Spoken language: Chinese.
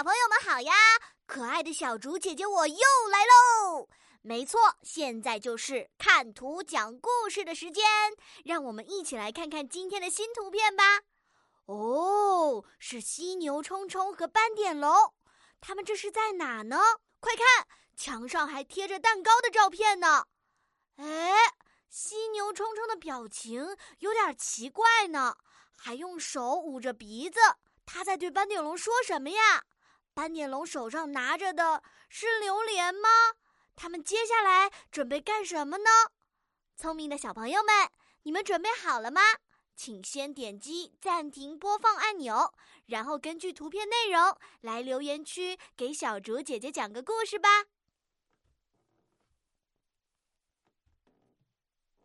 小朋友们好呀！可爱的小竹姐姐我又来喽！没错，现在就是看图讲故事的时间，让我们一起来看看今天的新图片吧。哦，是犀牛冲冲和斑点龙，他们这是在哪呢？快看，墙上还贴着蛋糕的照片呢。哎，犀牛冲冲的表情有点奇怪呢，还用手捂着鼻子。他在对斑点龙说什么呀？斑点龙手上拿着的是榴莲吗？他们接下来准备干什么呢？聪明的小朋友们，你们准备好了吗？请先点击暂停播放按钮，然后根据图片内容来留言区给小竹姐姐讲个故事吧。